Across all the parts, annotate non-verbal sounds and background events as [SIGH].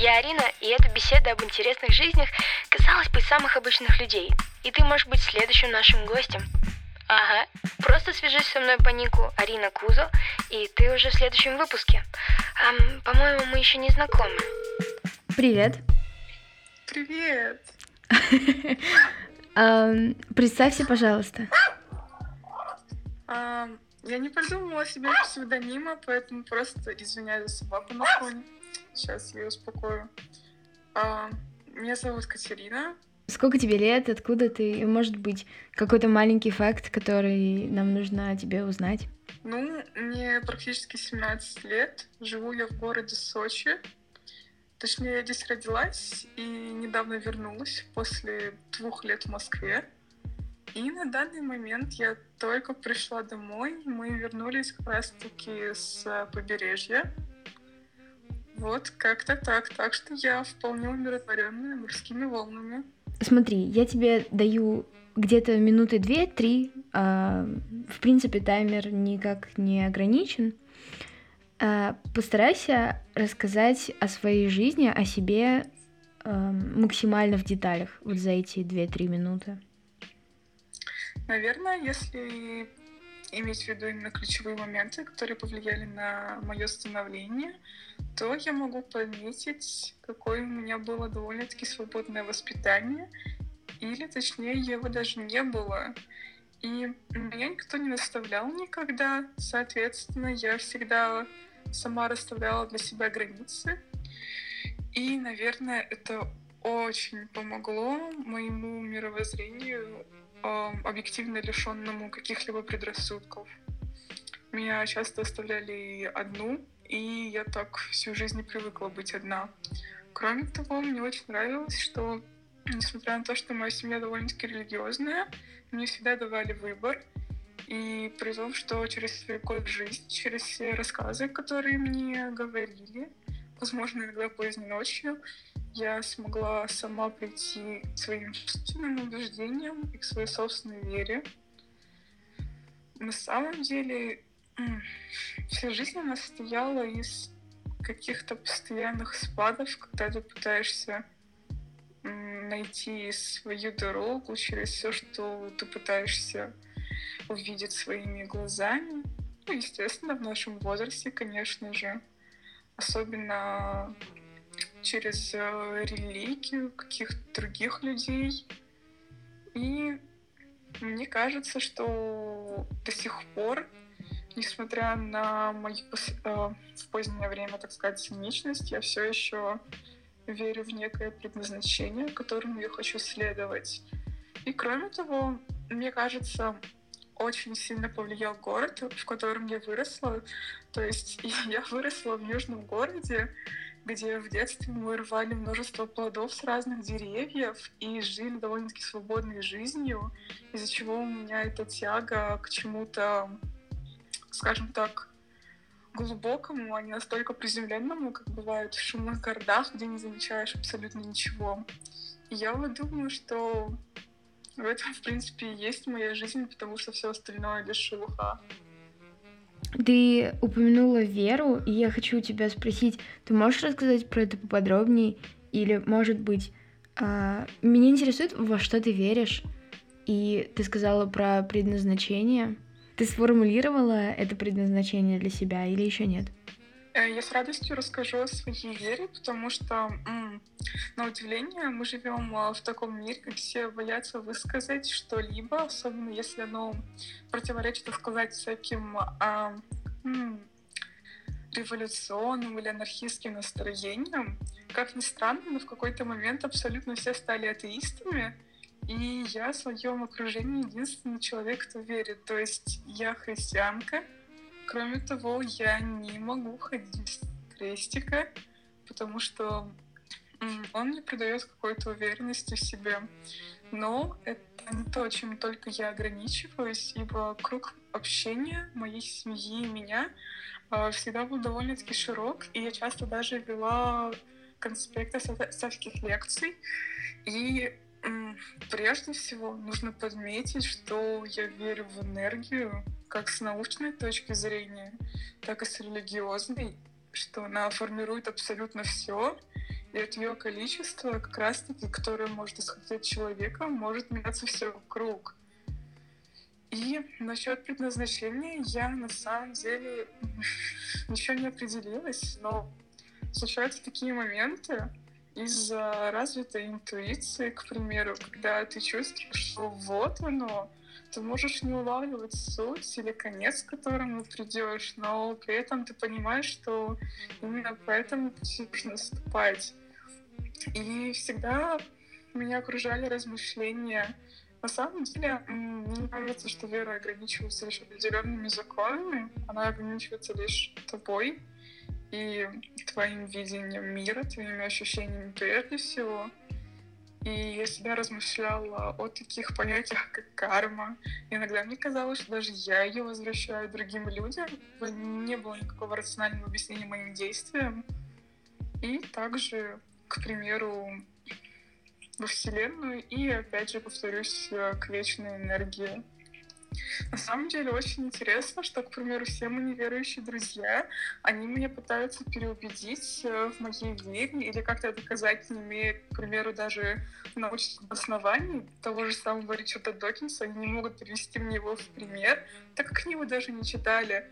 Я Арина, и эта беседа об интересных жизнях, казалось бы, самых обычных людей. И ты можешь быть следующим нашим гостем. Ага, просто свяжись со мной по нику Арина Кузо, и ты уже в следующем выпуске. Ам, по-моему, мы еще не знакомы. Привет. Привет. [LAUGHS] Представься, пожалуйста. Я не придумала себе псевдонима, поэтому просто извиняюсь за собаку на фоне. Сейчас я ее успокою. Ам, Меня зовут Катерина. Сколько тебе лет, откуда ты, может быть, какой-то маленький факт, который нам нужно тебе узнать? Ну, мне практически 17 лет. Живу я в городе Сочи. Точнее, я здесь родилась и недавно вернулась после двух лет в Москве. И на данный момент я только пришла домой. Мы вернулись как раз-таки с побережья. Вот, как-то так. Так что я вполне умиротворенная морскими волнами. Смотри, я тебе даю где-то минуты две-три. а, В принципе, таймер никак не ограничен. А, Постарайся рассказать о своей жизни, о себе ам, максимально в деталях вот за эти две-три минуты. Наверное, если иметь в виду именно ключевые моменты, которые повлияли на мое становление, то я могу пометить, какое у меня было довольно-таки свободное воспитание, или точнее его даже не было. И меня никто не наставлял никогда, соответственно, я всегда сама расставляла для себя границы. И, наверное, это очень помогло моему мировоззрению, объективно лишенному каких-либо предрассудков. Меня часто оставляли одну, и я так всю жизнь и привыкла быть одна. Кроме того, мне очень нравилось, что, несмотря на то, что моя семья довольно-таки религиозная, мне всегда давали выбор. И при том, что через свой год жизни, через все рассказы, которые мне говорили, возможно, иногда поздней ночью, я смогла сама прийти к своим собственным убеждениям и к своей собственной вере. На самом деле, вся жизнь она состояла из каких-то постоянных спадов, когда ты пытаешься найти свою дорогу через все, что ты пытаешься увидеть своими глазами. Ну, естественно, в нашем возрасте, конечно же. Особенно через э, религию каких-то других людей. И мне кажется, что до сих пор, несмотря на мою э, в позднее время, так сказать, циничность, я все еще верю в некое предназначение, которому я хочу следовать. И кроме того, мне кажется, очень сильно повлиял город, в котором я выросла. То есть [LAUGHS] я выросла в южном городе, где в детстве мы рвали множество плодов с разных деревьев и жили довольно-таки свободной жизнью, из-за чего у меня эта тяга к чему-то, скажем так, глубокому, а не настолько приземленному, как бывает в шумных городах, где не замечаешь абсолютно ничего. И я вот думаю, что в этом, в принципе, и есть моя жизнь, потому что все остальное лишь шелуха. Ты упомянула веру, и я хочу у тебя спросить, ты можешь рассказать про это поподробнее? Или, может быть, а, меня интересует, во что ты веришь? И ты сказала про предназначение. Ты сформулировала это предназначение для себя или еще нет? Э, Я с радостью расскажу о своей вере, потому что, на удивление, мы живем а, в таком мире, где все боятся высказать что-либо, особенно если оно противоречит, сказать, всяким а, м, революционным или анархистским настроениям. Как ни странно, но в какой-то момент абсолютно все стали атеистами, и я в своем окружении единственный человек, кто верит. То есть я христианка, Кроме того, я не могу ходить без крестика, потому что он мне придает какой-то уверенности в себе. Но это не то, чем только я ограничиваюсь, ибо круг общения моей семьи и меня э, всегда был довольно-таки широк, и я часто даже вела конспекты со- всяких лекций. И прежде всего нужно подметить, что я верю в энергию, как с научной точки зрения, так и с религиозной, что она формирует абсолютно все. и от ее количества, как раз-таки, которое может исходить от человека, может меняться все вокруг. И насчет предназначения я на самом деле [LAUGHS] ничего не определилась, но случаются такие моменты из-за развитой интуиции, к примеру, когда ты чувствуешь, что вот оно, ты можешь не улавливать суть или конец, к которому придешь, но при этом ты понимаешь, что именно поэтому пути нужно наступать. И всегда меня окружали размышления. На самом деле, мне кажется, что вера ограничивается лишь определенными законами, она ограничивается лишь тобой и твоим видением мира, твоими ощущениями прежде всего. И я всегда размышляла о таких понятиях, как карма. Иногда мне казалось, что даже я ее возвращаю другим людям. Не было никакого рационального объяснения моим действиям. И также, к примеру, во Вселенную и, опять же, повторюсь, к вечной энергии. На самом деле очень интересно, что, к примеру, все мои неверующие друзья, они меня пытаются переубедить э, в моей вере или как-то доказать, не имея, к примеру, даже научных оснований того же самого Ричарда Докинса, они не могут привести мне его в пример, так как они его даже не читали.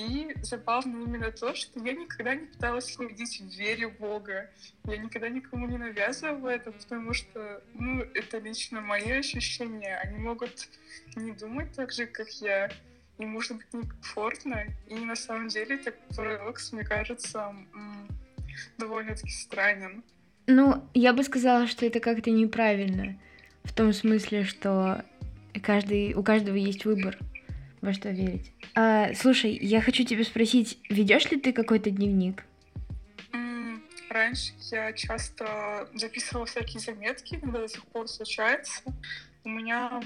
И забавно именно то, что я никогда не пыталась убедить в вере Бога. Я никогда никому не навязывала это, потому что, ну, это лично мои ощущения. Они могут не думать так же, как я. И может быть некомфортно. И на самом деле этот парадокс, мне кажется, довольно-таки странен. Ну, я бы сказала, что это как-то неправильно. В том смысле, что каждый, у каждого есть выбор во что верить. А, слушай, я хочу тебя спросить, ведешь ли ты какой-то дневник? раньше я часто записывала всякие заметки, иногда до сих пор случается. У меня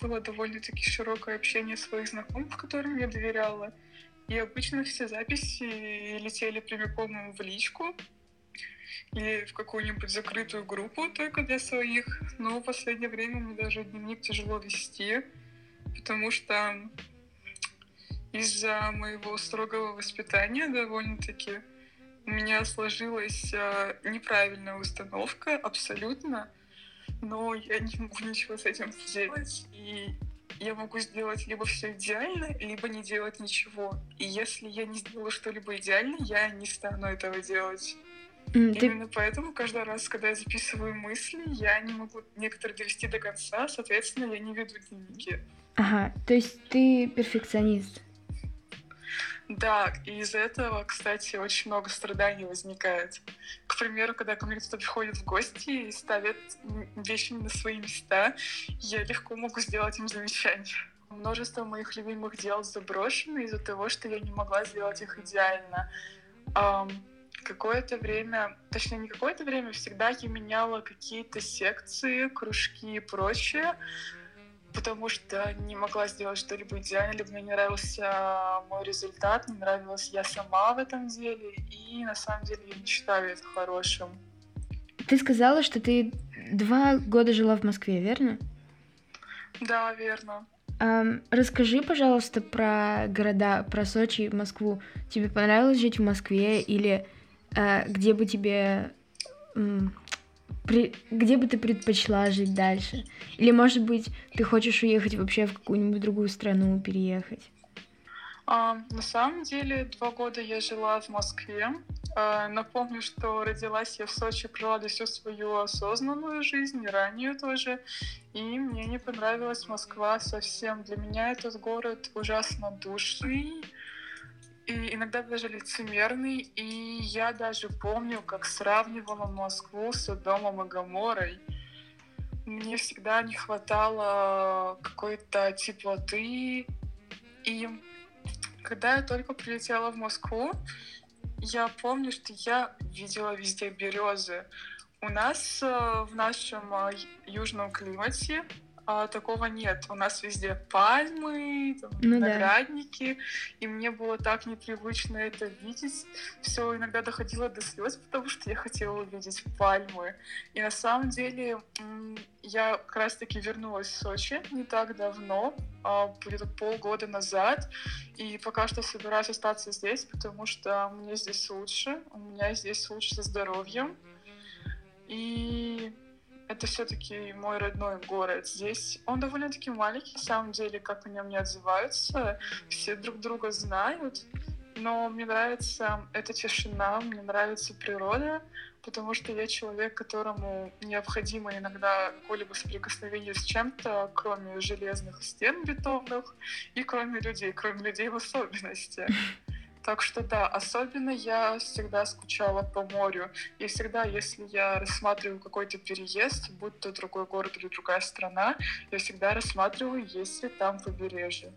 было довольно-таки широкое общение своих знакомых, которым я доверяла. И обычно все записи летели прямиком в личку или в какую-нибудь закрытую группу только для своих. Но в последнее время мне даже дневник тяжело вести потому что из-за моего строгого воспитания довольно-таки у меня сложилась э, неправильная установка абсолютно, но я не могу ничего с этим сделать, и я могу сделать либо все идеально, либо не делать ничего. И если я не сделаю что-либо идеально, я не стану этого делать. Mm, Именно ты... поэтому каждый раз, когда я записываю мысли, я не могу некоторые довести до конца, соответственно, я не веду дневники. Ага, то есть ты перфекционист. Да, и из-за этого, кстати, очень много страданий возникает. К примеру, когда ко мне кто-то приходит в гости и ставит вещи на свои места, я легко могу сделать им замечание. Множество моих любимых дел заброшено из-за того, что я не могла сделать их идеально. Um, какое-то время, точнее не какое-то время, всегда я меняла какие-то секции, кружки и прочее, потому что не могла сделать что-либо идеально, либо мне не нравился мой результат, не нравилась я сама в этом деле, и на самом деле я не считаю это хорошим. Ты сказала, что ты два года жила в Москве, верно? Да, верно. Um, расскажи, пожалуйста, про города, про Сочи Москву. Тебе понравилось жить в Москве или uh, где бы тебе um, при... где бы ты предпочла жить дальше? Или, может быть, ты хочешь уехать вообще в какую-нибудь другую страну, переехать? А, на самом деле, два года я жила в Москве. А, напомню, что родилась я в Сочи, прожила всю свою осознанную жизнь, и ранее тоже. И мне не понравилась Москва совсем. Для меня этот город ужасно душный, и иногда даже лицемерный. И я даже помню, как сравнивала Москву с Домом и Гаморой. Мне всегда не хватало какой-то теплоты. И когда я только прилетела в Москву, я помню, что я видела везде березы. У нас э, в нашем э, южном климате а, такого нет. У нас везде пальмы, там, ну, виноградники, да. и мне было так непривычно это видеть. Все иногда доходило до слез, потому что я хотела увидеть пальмы. И на самом деле я как раз-таки вернулась в Сочи не так давно, а, где-то полгода назад, и пока что собираюсь остаться здесь, потому что мне здесь лучше, у меня здесь лучше со здоровьем. И это все-таки мой родной город. Здесь он довольно-таки маленький, на самом деле, как о нем не отзываются. Все друг друга знают. Но мне нравится эта тишина, мне нравится природа, потому что я человек, которому необходимо иногда какое-либо соприкосновение с чем-то, кроме железных стен бетонных и кроме людей, кроме людей в особенности. [LAUGHS] Так что да, особенно я всегда скучала по морю. И всегда, если я рассматриваю какой-то переезд, будь то другой город или другая страна, я всегда рассматриваю, есть ли там побережье.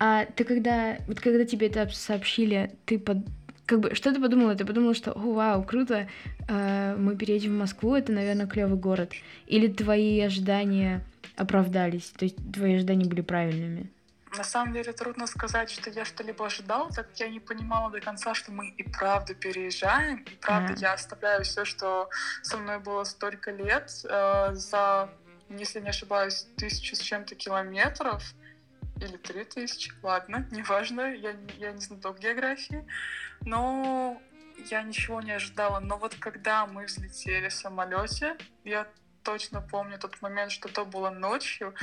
А ты когда, вот когда тебе это сообщили, ты под, как бы, что ты подумала? Ты подумала, что, о, вау, круто, э, мы переедем в Москву, это, наверное, клевый город. Или твои ожидания оправдались, то есть твои ожидания были правильными? На самом деле трудно сказать, что я что-либо ожидала, так как я не понимала до конца, что мы и правда переезжаем, и правда mm. я оставляю все, что со мной было столько лет, э, за, если не ошибаюсь, тысячу с чем-то километров, или три тысячи, ладно, [LAUGHS] неважно, я, я не знаток географии, но я ничего не ожидала. Но вот когда мы взлетели в самолете, я точно помню тот момент, что то было ночью.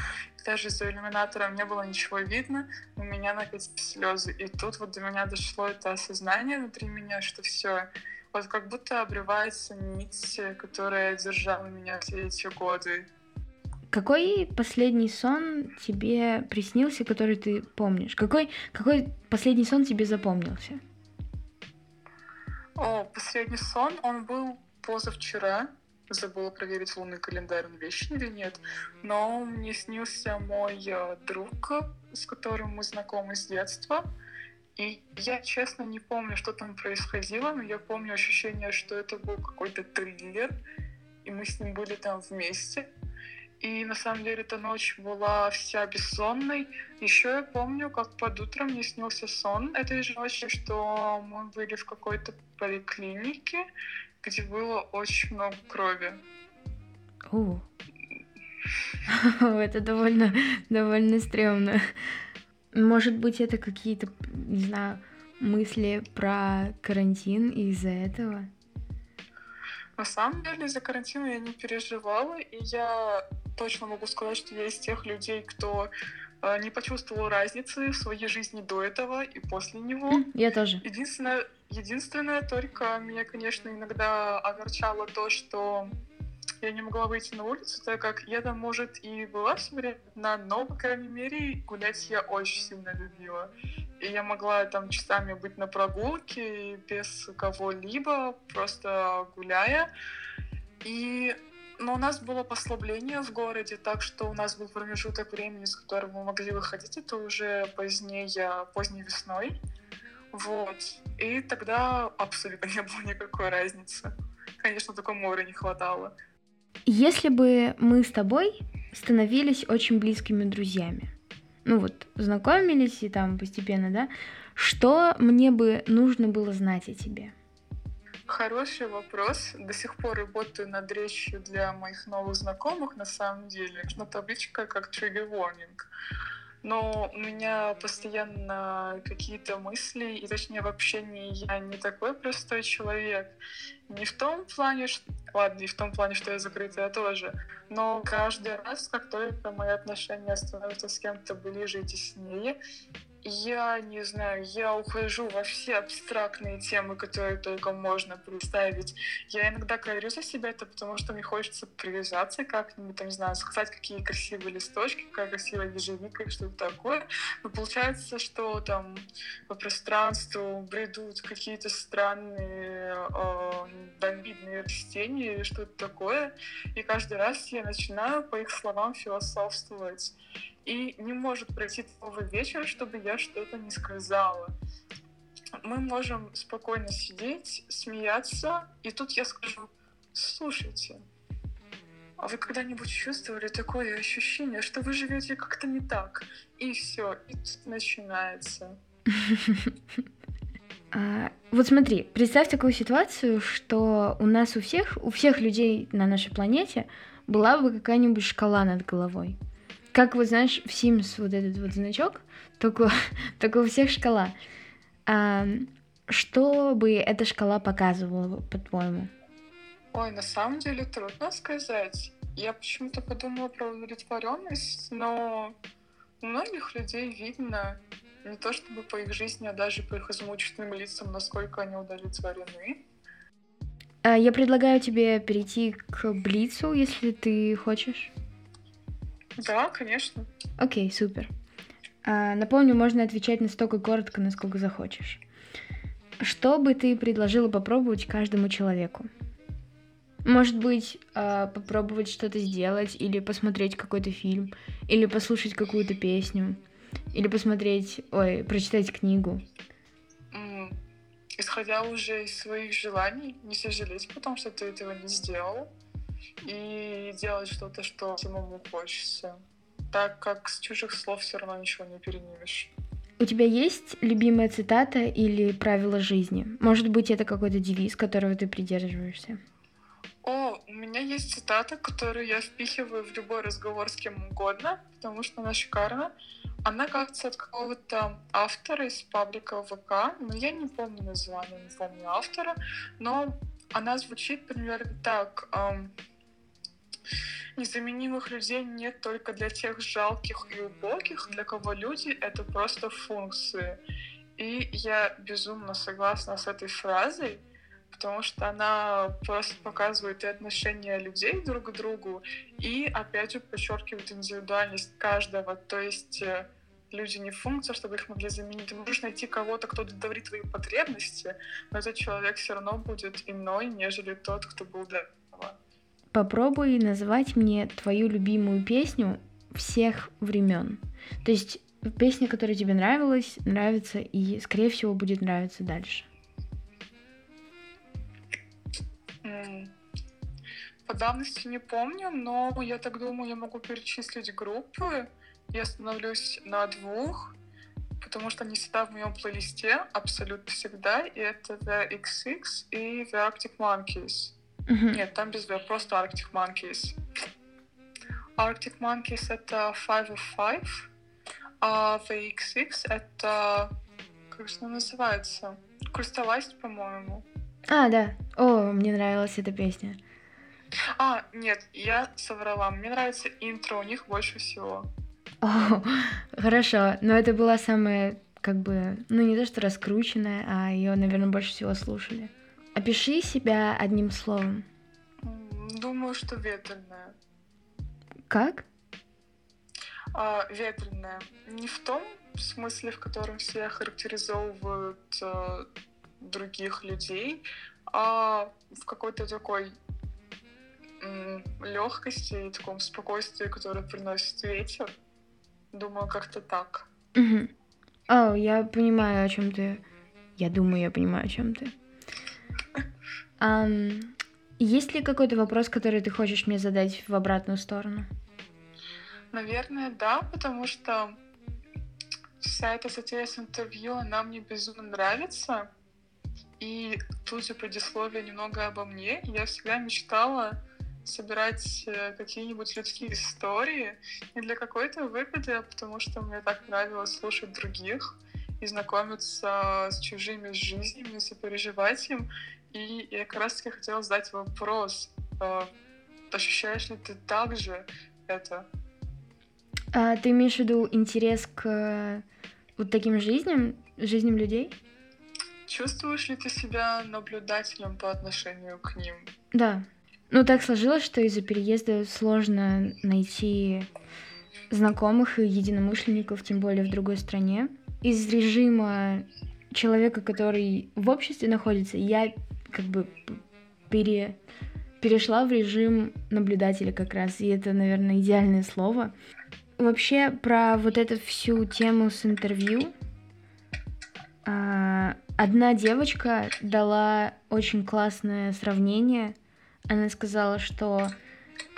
Даже за иллюминатором не было ничего видно. У меня накатились слезы. И тут вот до меня дошло это осознание внутри меня, что все, вот как будто обрывается нить, которая держала меня все эти годы. Какой последний сон тебе приснился, который ты помнишь? Какой, какой последний сон тебе запомнился? О, последний сон, он был позавчера забыла проверить лунный календарь, он вечный или нет. Но мне снился мой э, друг, с которым мы знакомы с детства. И я, честно, не помню, что там происходило, но я помню ощущение, что это был какой-то триллер, и мы с ним были там вместе. И на самом деле эта ночь была вся бессонной. Еще я помню, как под утром мне снился сон этой же ночи, что мы были в какой-то поликлинике, где было очень много крови. О, [LAUGHS] это довольно, довольно стрёмно. Может быть, это какие-то, не знаю, мысли про карантин из-за этого? На самом деле, из-за карантина я не переживала, и я точно могу сказать, что я из тех людей, кто э, не почувствовал разницы в своей жизни до этого и после него. Я тоже. Единственное, Единственное, только меня, конечно, иногда огорчало то, что я не могла выйти на улицу, так как я там, может, и была все время но, по крайней мере, гулять я очень сильно любила. И я могла там часами быть на прогулке без кого-либо, просто гуляя. И но у нас было послабление в городе, так что у нас был промежуток времени, с которым мы могли выходить. Это уже позднее, поздней весной. Вот. И тогда абсолютно не было никакой разницы. Конечно, только моря не хватало. Если бы мы с тобой становились очень близкими друзьями, ну вот, знакомились и там постепенно, да, что мне бы нужно было знать о тебе? Хороший вопрос. До сих пор работаю над речью для моих новых знакомых, на самом деле. Но табличка как trigger warning но у меня постоянно какие-то мысли, и точнее в общении я не такой простой человек. Не в том плане, что... Ладно, и в том плане, что я закрытая тоже. Но каждый раз, как только мои отношения становятся с кем-то ближе и теснее, я не знаю, я ухожу во все абстрактные темы, которые только можно представить. Я иногда говорю за себя это, потому что мне хочется привязаться как-нибудь, там, не знаю, сказать, какие красивые листочки, какая красивая ежевика и что-то такое. Но получается, что там по пространству бредут какие-то странные э, растения или что-то такое. И каждый раз я начинаю по их словам философствовать. И не может пройти целый вечер, чтобы я что-то не сказала. Мы можем спокойно сидеть, смеяться, и тут я скажу, слушайте, а вы когда-нибудь чувствовали такое ощущение, что вы живете как-то не так? И все, и тут начинается. [LAUGHS] А, вот смотри, представь такую ситуацию, что у нас у всех, у всех людей на нашей планете была бы какая-нибудь шкала над головой. Как вот знаешь, в Sims вот этот вот значок, только, [LAUGHS] только у всех шкала. А, что бы эта шкала показывала, по-твоему? Ой, на самом деле трудно сказать. Я почему-то подумала про удовлетворенность, но у многих людей видно не то чтобы по их жизни, а даже по их измученным лицам, насколько они удовлетворены. А, я предлагаю тебе перейти к Блицу, если ты хочешь. Да, конечно. Окей, супер. А, напомню, можно отвечать настолько коротко, насколько захочешь. Что бы ты предложила попробовать каждому человеку? Может быть, э, попробовать что-то сделать, или посмотреть какой-то фильм, или послушать какую-то песню, или посмотреть, ой, прочитать книгу. Исходя уже из своих желаний, не сожалеть потом, что ты этого не сделал, и делать что-то, что самому хочется, так как с чужих слов все равно ничего не перенимешь. У тебя есть любимая цитата или правило жизни? Может быть, это какой-то девиз, которого ты придерживаешься? О, у меня есть цитата, которую я впихиваю в любой разговор с кем угодно, потому что она шикарна. Она, кажется, от какого-то автора из паблика ВК, но я не помню название, не помню автора, но она звучит примерно так. эм, Незаменимых людей нет только для тех жалких и убогих, для кого люди — это просто функции. И я безумно согласна с этой фразой, потому что она просто показывает и отношения людей друг к другу, и опять же подчеркивает индивидуальность каждого. То есть э, люди не функция, чтобы их могли заменить. Ты можешь найти кого-то, кто удовлетворит твои потребности, но этот человек все равно будет иной, нежели тот, кто был до этого. Попробуй назвать мне твою любимую песню всех времен. То есть песня, которая тебе нравилась, нравится и, скорее всего, будет нравиться дальше. М, По давности не помню, но я так думаю, я могу перечислить группы. Я остановлюсь на двух, потому что они всегда в моем плейлисте, абсолютно всегда. И это The XX и The Arctic Monkeys. Мгм. Нет, там без V, просто Arctic Monkeys. Arctic Monkeys это Five of Five, а The XX это... Как же она называется? Crystallized, по-моему. А, да. О, мне нравилась эта песня. А, нет, я соврала. Мне нравится интро у них больше всего. О, [LAUGHS] хорошо. Но это была самая, как бы, ну не то что раскрученная, а ее, наверное, больше всего слушали. Опиши себя одним словом. Думаю, что ветреная. Как? А, ветреная. Не в том смысле, в котором все характеризовывают а, других людей, а в какой-то такой легкости и таком спокойствии, которое приносит ветер. Думаю, как-то так. Мгм. О, я понимаю, о чем ты. Я думаю, я понимаю, о чем ты. [LAUGHS] Ам, есть ли какой-то вопрос, который ты хочешь мне задать в обратную сторону? Наверное, да, потому что вся эта затея с интервью, она мне безумно нравится. И тут же предисловие немного обо мне. Я всегда мечтала собирать э, какие-нибудь людские истории не для какой-то выгоды, а потому что мне так нравилось слушать других и знакомиться с чужими жизнями, сопереживать им. И я как раз таки хотела задать вопрос. э, Ощущаешь ли ты также это? А, ты имеешь в виду интерес к э, вот таким жизням, жизням людей? Чувствуешь ли ты себя наблюдателем по отношению к ним? Да. Ну, так сложилось, что из-за переезда сложно найти знакомых и единомышленников, тем более в другой стране. Из режима человека, который в обществе находится, я как бы пере, перешла в режим наблюдателя как раз, и это, наверное, идеальное слово. Вообще, про вот эту всю тему с интервью, а, одна девочка дала очень классное сравнение. Она сказала, что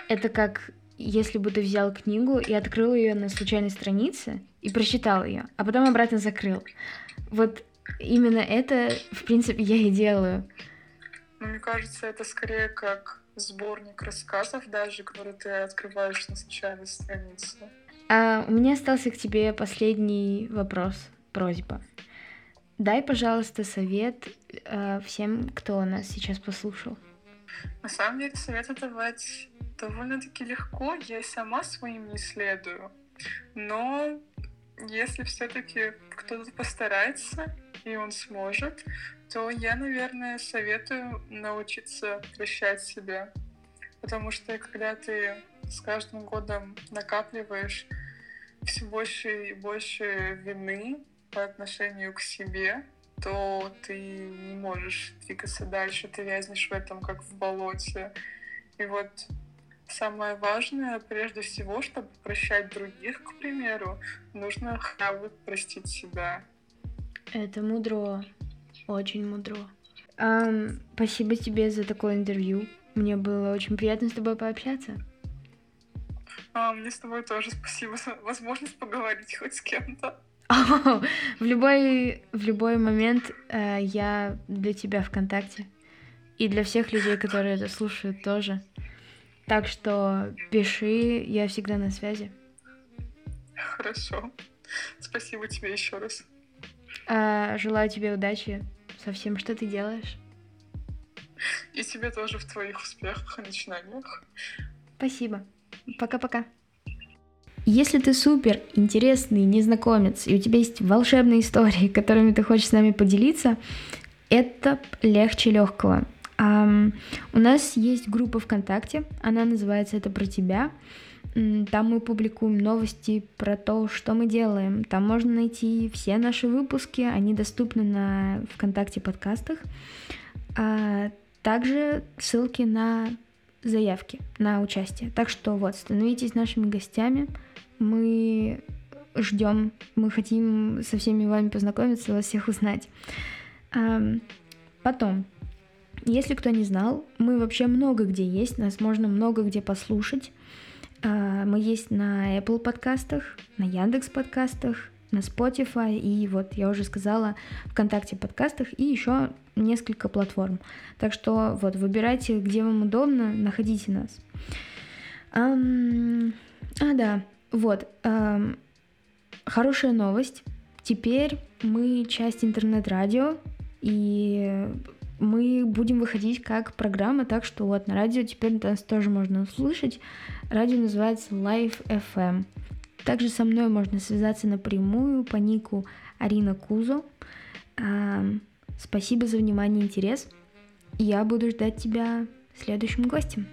Это как если бы ты взял книгу и открыл ее на случайной странице и прочитал ее, а потом обратно закрыл. Вот именно это, в принципе, я и делаю. Ну, мне кажется, это скорее как сборник рассказов даже, который ты открываешь на случайной странице. А у меня остался к тебе последний вопрос, просьба. Дай, пожалуйста, совет э, всем, кто нас сейчас послушал. На самом деле, советы давать довольно-таки легко. Я сама своим не следую. Но если все-таки кто-то постарается, и он сможет, то я, наверное, советую научиться прощать себя. Потому что когда ты с каждым годом накапливаешь все больше и больше вины по отношению к себе, то ты не можешь двигаться дальше, ты вязнешь в этом, как в болоте. И вот самое важное, прежде всего, чтобы прощать других, к примеру, нужно бы простить себя. Это мудро, очень мудро. Um, спасибо тебе за такое интервью. Мне было очень приятно с тобой пообщаться. А, мне с тобой тоже спасибо за возможность поговорить хоть с кем-то. В любой в любой момент э, я для тебя ВКонтакте и для всех людей, которые это слушают тоже. Так что пиши, я всегда на связи. Хорошо. Спасибо тебе еще раз. А, желаю тебе удачи со всем, что ты делаешь. И тебе тоже в твоих успехах и начинаниях. Спасибо. Пока-пока. Если ты супер интересный незнакомец, и у тебя есть волшебные истории, [LAUGHS] которыми ты хочешь с нами поделиться, это легче легкого. Um, у нас есть группа ВКонтакте, она называется «Это про тебя». Там мы публикуем новости про то, что мы делаем. Там можно найти все наши выпуски, они доступны на ВКонтакте подкастах. А также ссылки на заявки на участие. Так что вот, становитесь нашими гостями. Мы ждем, мы хотим со всеми вами познакомиться, вас всех узнать. Потом, если кто не знал, мы вообще много где есть, нас можно много где послушать. А, мы есть на Apple подкастах, на Яндекс подкастах, на Spotify и вот я уже сказала ВКонтакте подкастах и еще несколько платформ. Так что вот выбирайте, где вам удобно, находите нас. Um, а да, вот um, хорошая новость. Теперь мы часть интернет-радио и мы будем выходить как программа, так что вот на радио теперь нас тоже можно услышать. Радио называется Live FM. Также со мной можно связаться напрямую по нику Арина Кузо. А, спасибо за внимание и интерес. Я буду ждать тебя следующим гостем.